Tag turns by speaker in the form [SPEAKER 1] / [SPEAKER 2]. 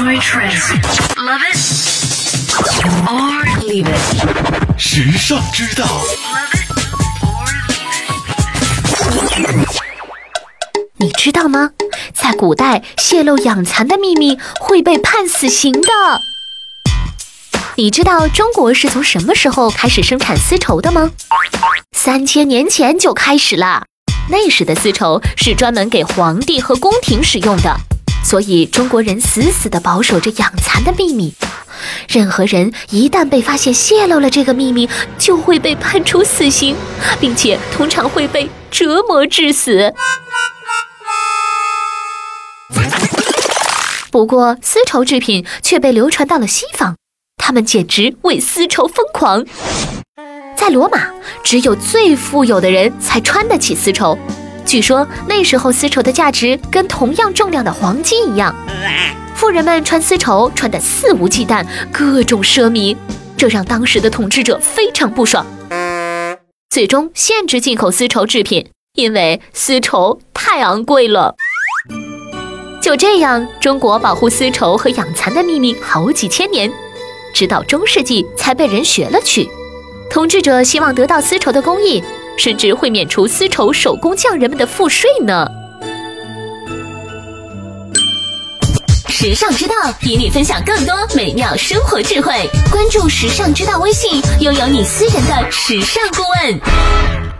[SPEAKER 1] Enjoy trends. Love it or leave it.
[SPEAKER 2] 时尚之道
[SPEAKER 1] ，Love it or leave it.
[SPEAKER 3] 你知道吗？在古代，泄露养蚕的秘密会被判死刑的。你知道中国是从什么时候开始生产丝绸的吗？三千年前就开始啦。那时的丝绸是专门给皇帝和宫廷使用的，所以中国人死死地保守着养蚕的秘密。任何人一旦被发现泄露了这个秘密，就会被判处死刑，并且通常会被折磨致死。不过，丝绸制品却被流传到了西方，他们简直为丝绸疯狂。在罗马，只有最富有的人才穿得起丝绸。据说那时候丝绸的价值跟同样重量的黄金一样。富人们穿丝绸穿得肆无忌惮，各种奢靡，这让当时的统治者非常不爽，最终限制进口丝绸制品，因为丝绸太昂贵了。就这样，中国保护丝绸和养蚕的秘密好几千年，直到中世纪才被人学了去。统治者希望得到丝绸的工艺，甚至会免除丝绸手工匠人们的赋税呢。时尚之道与你分享更多美妙生活智慧，关注时尚之道微信，拥有你私人的时尚顾问。